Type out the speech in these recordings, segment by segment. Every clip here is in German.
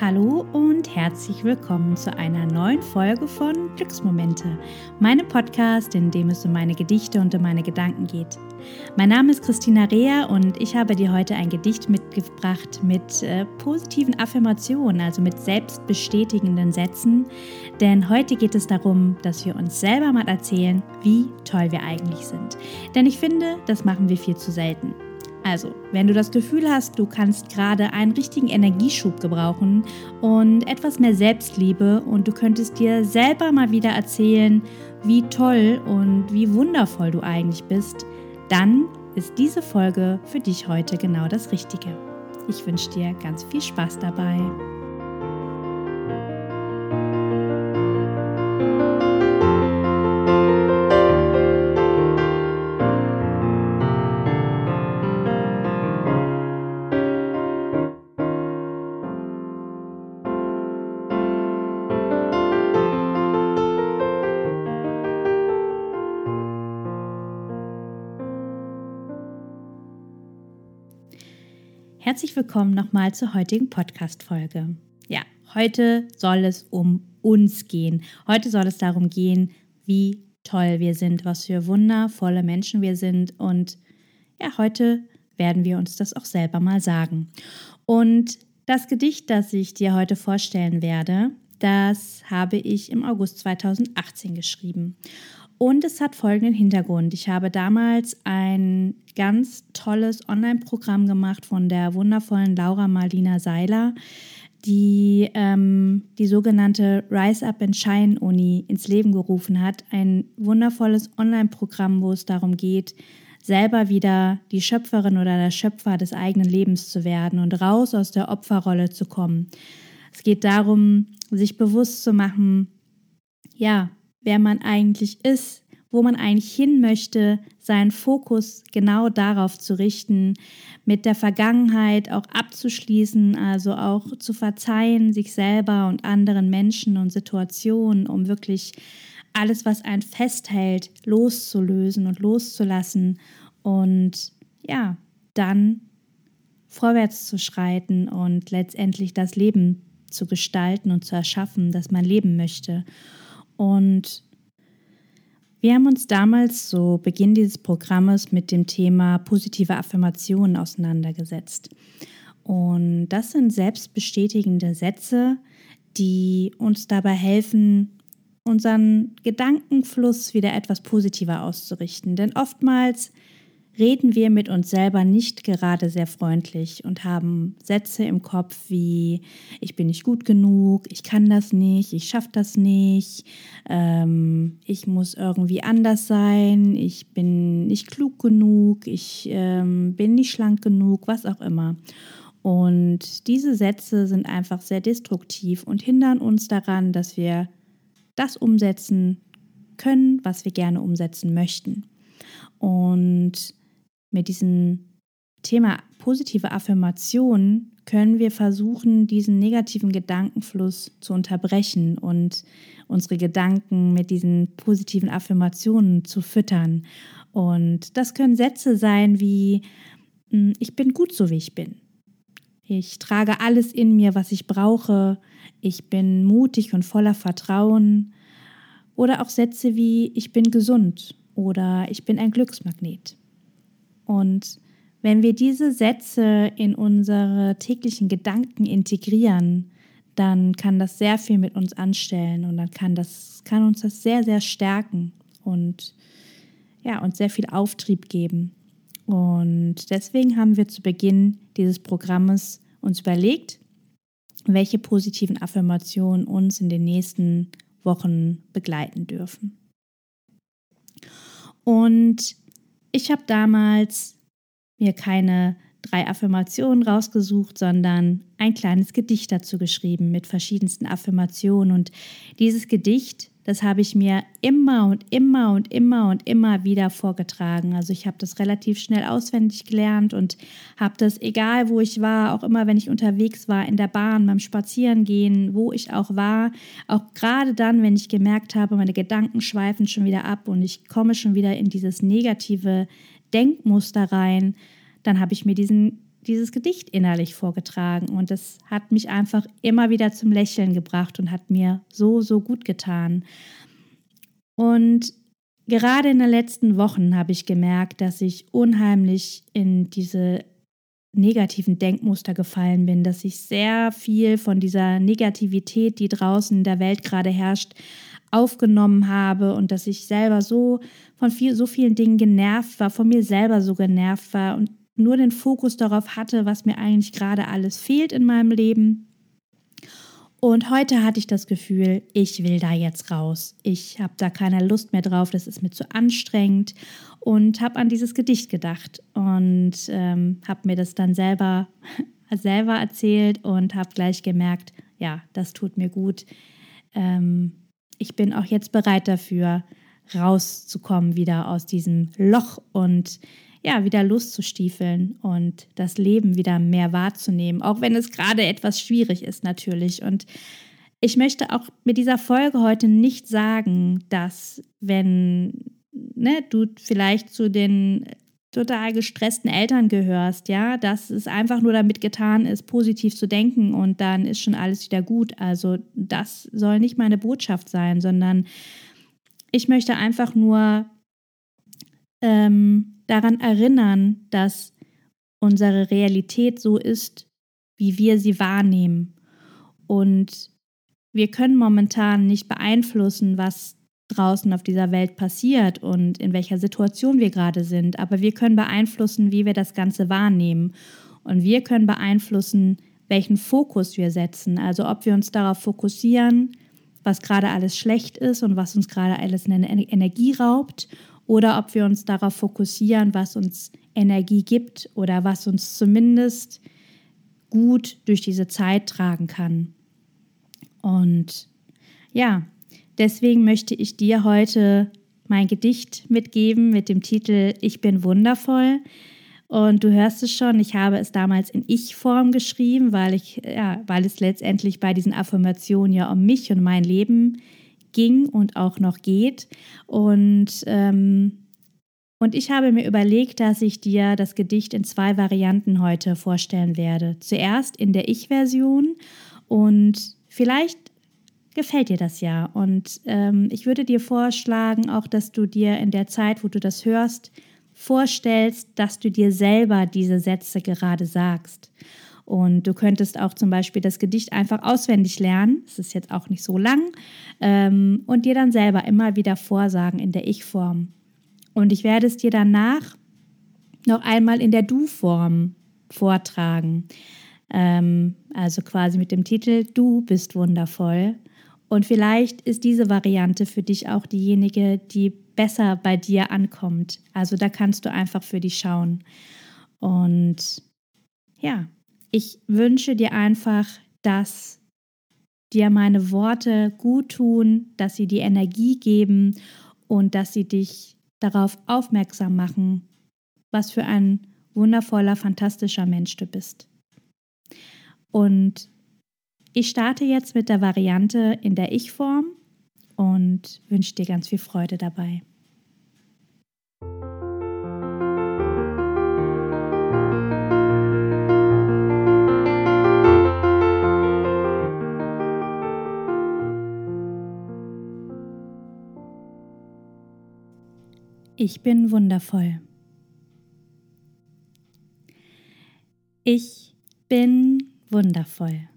Hallo und herzlich willkommen zu einer neuen Folge von Glücksmomente, meinem Podcast, in dem es um meine Gedichte und um meine Gedanken geht. Mein Name ist Christina Rea und ich habe dir heute ein Gedicht mitgebracht mit äh, positiven Affirmationen, also mit selbstbestätigenden Sätzen. Denn heute geht es darum, dass wir uns selber mal erzählen, wie toll wir eigentlich sind. Denn ich finde, das machen wir viel zu selten. Also, wenn du das Gefühl hast, du kannst gerade einen richtigen Energieschub gebrauchen und etwas mehr Selbstliebe und du könntest dir selber mal wieder erzählen, wie toll und wie wundervoll du eigentlich bist, dann ist diese Folge für dich heute genau das Richtige. Ich wünsche dir ganz viel Spaß dabei. Herzlich willkommen nochmal zur heutigen Podcast-Folge. Ja, heute soll es um uns gehen. Heute soll es darum gehen, wie toll wir sind, was für wundervolle Menschen wir sind. Und ja, heute werden wir uns das auch selber mal sagen. Und das Gedicht, das ich dir heute vorstellen werde, das habe ich im August 2018 geschrieben. Und es hat folgenden Hintergrund. Ich habe damals ein ganz tolles Online-Programm gemacht von der wundervollen Laura Marlina Seiler, die ähm, die sogenannte Rise Up and Shine Uni ins Leben gerufen hat. Ein wundervolles Online-Programm, wo es darum geht, selber wieder die Schöpferin oder der Schöpfer des eigenen Lebens zu werden und raus aus der Opferrolle zu kommen. Es geht darum, sich bewusst zu machen, ja, wer man eigentlich ist, wo man eigentlich hin möchte, seinen Fokus genau darauf zu richten, mit der Vergangenheit auch abzuschließen, also auch zu verzeihen, sich selber und anderen Menschen und Situationen, um wirklich alles, was einen festhält, loszulösen und loszulassen und ja, dann vorwärts zu schreiten und letztendlich das Leben zu gestalten und zu erschaffen, das man leben möchte. Und wir haben uns damals zu Beginn dieses Programmes mit dem Thema positive Affirmationen auseinandergesetzt. Und das sind selbstbestätigende Sätze, die uns dabei helfen, unseren Gedankenfluss wieder etwas positiver auszurichten. Denn oftmals reden wir mit uns selber nicht gerade sehr freundlich und haben Sätze im Kopf wie ich bin nicht gut genug, ich kann das nicht, ich schaffe das nicht, ähm, ich muss irgendwie anders sein, ich bin nicht klug genug, ich ähm, bin nicht schlank genug, was auch immer. Und diese Sätze sind einfach sehr destruktiv und hindern uns daran, dass wir das umsetzen können, was wir gerne umsetzen möchten. Und mit diesem Thema positive Affirmation können wir versuchen, diesen negativen Gedankenfluss zu unterbrechen und unsere Gedanken mit diesen positiven Affirmationen zu füttern. Und das können Sätze sein wie, hm, ich bin gut so, wie ich bin. Ich trage alles in mir, was ich brauche. Ich bin mutig und voller Vertrauen. Oder auch Sätze wie, ich bin gesund oder ich bin ein Glücksmagnet. Und wenn wir diese Sätze in unsere täglichen Gedanken integrieren, dann kann das sehr viel mit uns anstellen und dann kann, das, kann uns das sehr, sehr stärken und ja, uns sehr viel Auftrieb geben. Und deswegen haben wir zu Beginn dieses Programmes uns überlegt, welche positiven Affirmationen uns in den nächsten Wochen begleiten dürfen. Und ich habe damals mir keine drei Affirmationen rausgesucht, sondern ein kleines Gedicht dazu geschrieben mit verschiedensten Affirmationen. Und dieses Gedicht, das habe ich mir immer und immer und immer und immer wieder vorgetragen. Also ich habe das relativ schnell auswendig gelernt und habe das, egal wo ich war, auch immer wenn ich unterwegs war, in der Bahn, beim Spazierengehen, wo ich auch war, auch gerade dann, wenn ich gemerkt habe, meine Gedanken schweifen schon wieder ab und ich komme schon wieder in dieses negative Denkmuster rein, dann habe ich mir diesen dieses Gedicht innerlich vorgetragen und es hat mich einfach immer wieder zum Lächeln gebracht und hat mir so, so gut getan. Und gerade in den letzten Wochen habe ich gemerkt, dass ich unheimlich in diese negativen Denkmuster gefallen bin, dass ich sehr viel von dieser Negativität, die draußen in der Welt gerade herrscht, aufgenommen habe und dass ich selber so von viel, so vielen Dingen genervt war, von mir selber so genervt war und nur den Fokus darauf hatte, was mir eigentlich gerade alles fehlt in meinem Leben. Und heute hatte ich das Gefühl, ich will da jetzt raus. Ich habe da keine Lust mehr drauf, das ist mir zu anstrengend und habe an dieses Gedicht gedacht und ähm, habe mir das dann selber, selber erzählt und habe gleich gemerkt, ja, das tut mir gut. Ähm, ich bin auch jetzt bereit dafür, rauszukommen wieder aus diesem Loch und ja, wieder loszustiefeln und das Leben wieder mehr wahrzunehmen, auch wenn es gerade etwas schwierig ist natürlich. Und ich möchte auch mit dieser Folge heute nicht sagen, dass wenn ne, du vielleicht zu den total gestressten Eltern gehörst, ja, dass es einfach nur damit getan ist, positiv zu denken und dann ist schon alles wieder gut. Also das soll nicht meine Botschaft sein, sondern ich möchte einfach nur ähm, daran erinnern, dass unsere Realität so ist, wie wir sie wahrnehmen. Und wir können momentan nicht beeinflussen, was draußen auf dieser Welt passiert und in welcher Situation wir gerade sind, aber wir können beeinflussen, wie wir das Ganze wahrnehmen. Und wir können beeinflussen, welchen Fokus wir setzen. Also ob wir uns darauf fokussieren, was gerade alles schlecht ist und was uns gerade alles Energie raubt, oder ob wir uns darauf fokussieren, was uns Energie gibt oder was uns zumindest gut durch diese Zeit tragen kann. Und ja, deswegen möchte ich dir heute mein Gedicht mitgeben mit dem Titel Ich bin wundervoll. Und du hörst es schon, ich habe es damals in Ich-Form geschrieben, weil ich, ja, weil es letztendlich bei diesen Affirmationen ja um mich und mein Leben geht ging und auch noch geht. Und, ähm, und ich habe mir überlegt, dass ich dir das Gedicht in zwei Varianten heute vorstellen werde. Zuerst in der Ich-Version und vielleicht gefällt dir das ja. Und ähm, ich würde dir vorschlagen, auch dass du dir in der Zeit, wo du das hörst, vorstellst, dass du dir selber diese Sätze gerade sagst. Und du könntest auch zum Beispiel das Gedicht einfach auswendig lernen. Es ist jetzt auch nicht so lang. Ähm, und dir dann selber immer wieder vorsagen in der Ich-Form. Und ich werde es dir danach noch einmal in der Du-Form vortragen. Ähm, also quasi mit dem Titel Du bist wundervoll. Und vielleicht ist diese Variante für dich auch diejenige, die besser bei dir ankommt. Also da kannst du einfach für dich schauen. Und ja, ich wünsche dir einfach, dass dir meine Worte gut tun, dass sie dir Energie geben und dass sie dich darauf aufmerksam machen, was für ein wundervoller, fantastischer Mensch du bist. Und ich starte jetzt mit der Variante in der Ich-Form und wünsche dir ganz viel Freude dabei. Ich bin wundervoll. Ich bin wundervoll.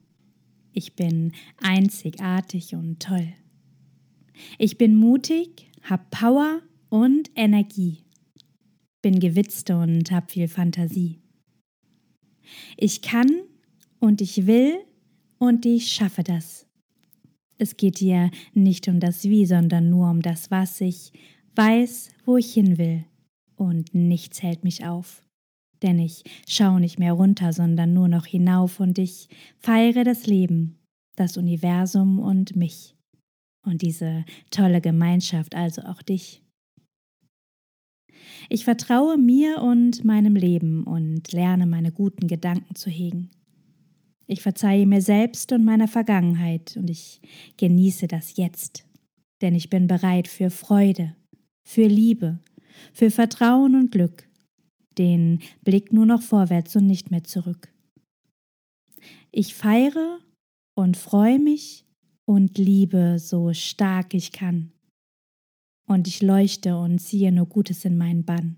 Ich bin einzigartig und toll. Ich bin mutig, hab Power und Energie. Bin gewitzt und hab viel Fantasie. Ich kann und ich will und ich schaffe das. Es geht dir nicht um das Wie, sondern nur um das Was. Ich weiß, wo ich hin will, und nichts hält mich auf. Denn ich schaue nicht mehr runter, sondern nur noch hinauf, und ich feiere das Leben, das Universum und mich. Und diese tolle Gemeinschaft, also auch dich. Ich vertraue mir und meinem Leben und lerne meine guten Gedanken zu hegen. Ich verzeihe mir selbst und meiner Vergangenheit und ich genieße das Jetzt, denn ich bin bereit für Freude, für Liebe, für Vertrauen und Glück. den Blick nur noch vorwärts und nicht mehr zurück. Ich feiere und freue mich und liebe so stark ich kann. Und ich leuchte und ziehe nur Gutes in meinen Bann.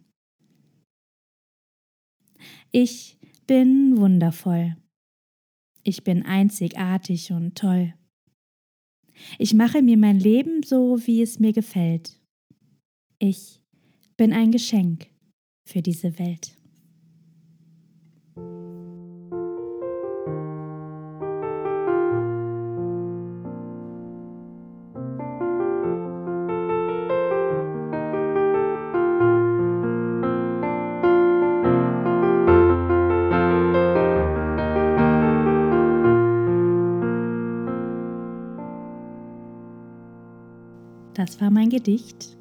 Ich bin wundervoll. Ich bin einzigartig und toll. Ich mache mir mein Leben so, wie es mir gefällt. Ich bin ein Geschenk für diese Welt. Das war mein Gedicht.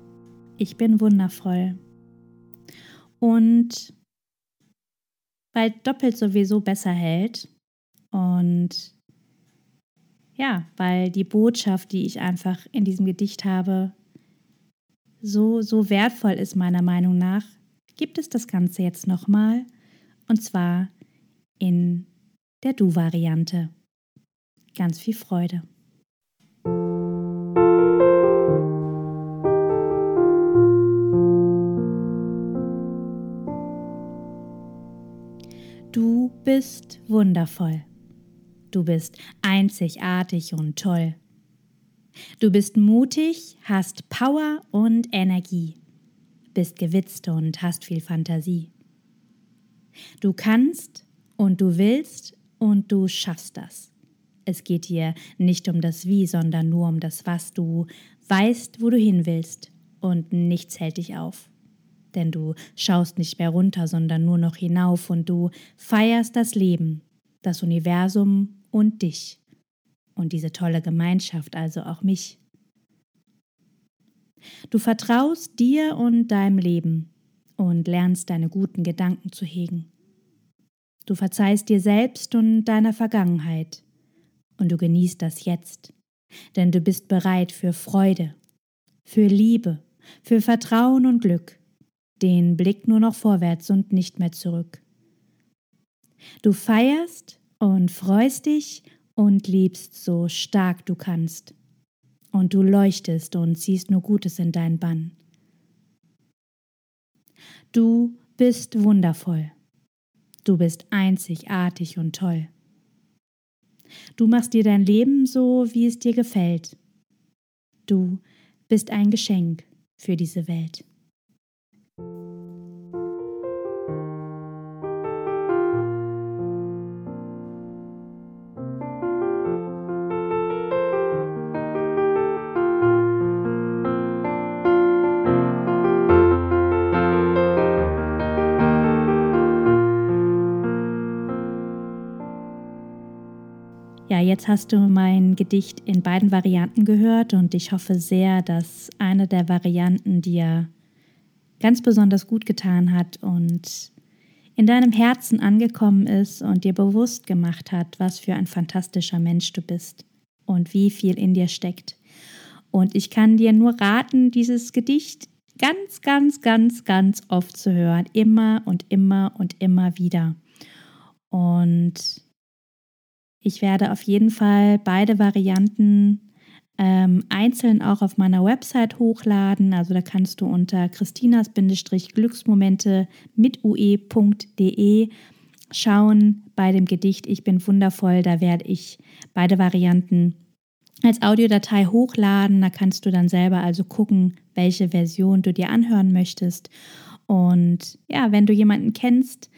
Ich bin wundervoll. Und weil doppelt sowieso besser hält und ja, weil die Botschaft, die ich einfach in diesem Gedicht habe, so, so wertvoll ist meiner Meinung nach, gibt es das Ganze jetzt nochmal und zwar in der Du-Variante. Ganz viel Freude. Bist wundervoll. Du bist einzigartig und toll. Du bist mutig, hast Power und Energie, bist gewitzt und hast viel Fantasie. Du kannst und du willst und du schaffst das. Es geht dir nicht um das Wie, sondern nur um das Was. Du weißt, wo du hin willst und nichts hält dich auf denn du schaust nicht mehr runter, sondern nur noch hinauf und du feierst das Leben, das Universum und dich und diese tolle Gemeinschaft, also auch mich. Du vertraust dir und deinem Leben und lernst deine guten Gedanken zu hegen. Du verzeihst dir selbst und deiner Vergangenheit und du genießt das Jetzt, denn du bist bereit für Freude, für Liebe, für Vertrauen und Glück den Blick nur noch vorwärts und nicht mehr zurück. Du feierst und freust dich und liebst so stark du kannst. Und du leuchtest und ziehst nur Gutes in deinen Bann. Du bist wundervoll. Du bist einzigartig und toll. Du machst dir dein Leben so, wie es dir gefällt. Du bist ein Geschenk für diese Welt. Jetzt hast du mein Gedicht in beiden Varianten gehört und ich hoffe sehr, dass eine der Varianten dir ganz besonders gut getan hat und in deinem Herzen angekommen ist und dir bewusst gemacht hat, was für ein fantastischer Mensch du bist und wie viel in dir steckt. Und ich kann dir nur raten, dieses Gedicht ganz, ganz, ganz, ganz oft zu hören. Immer und immer und immer wieder. Und ich werde auf jeden Fall beide Varianten ähm, einzeln auch auf meiner Website hochladen. Also da kannst du unter christinas-glücksmomente mit ue.de schauen bei dem Gedicht Ich bin wundervoll. Da werde ich beide Varianten als Audiodatei hochladen. Da kannst du dann selber also gucken, welche Version du dir anhören möchtest. Und ja, wenn du jemanden kennst,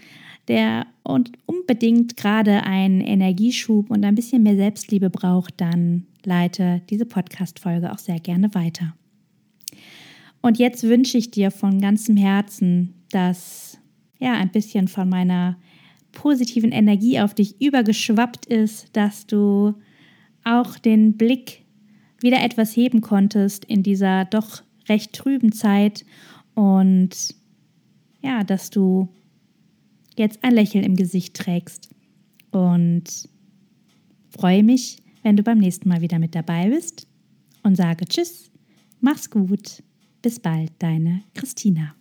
der und unbedingt gerade einen Energieschub und ein bisschen mehr Selbstliebe braucht, dann leite diese Podcast-Folge auch sehr gerne weiter. Und jetzt wünsche ich dir von ganzem Herzen, dass ja ein bisschen von meiner positiven Energie auf dich übergeschwappt ist, dass du auch den Blick wieder etwas heben konntest in dieser doch recht trüben Zeit und ja, dass du jetzt ein Lächeln im Gesicht trägst. Und freue mich, wenn du beim nächsten Mal wieder mit dabei bist und sage Tschüss, mach's gut, bis bald, deine Christina.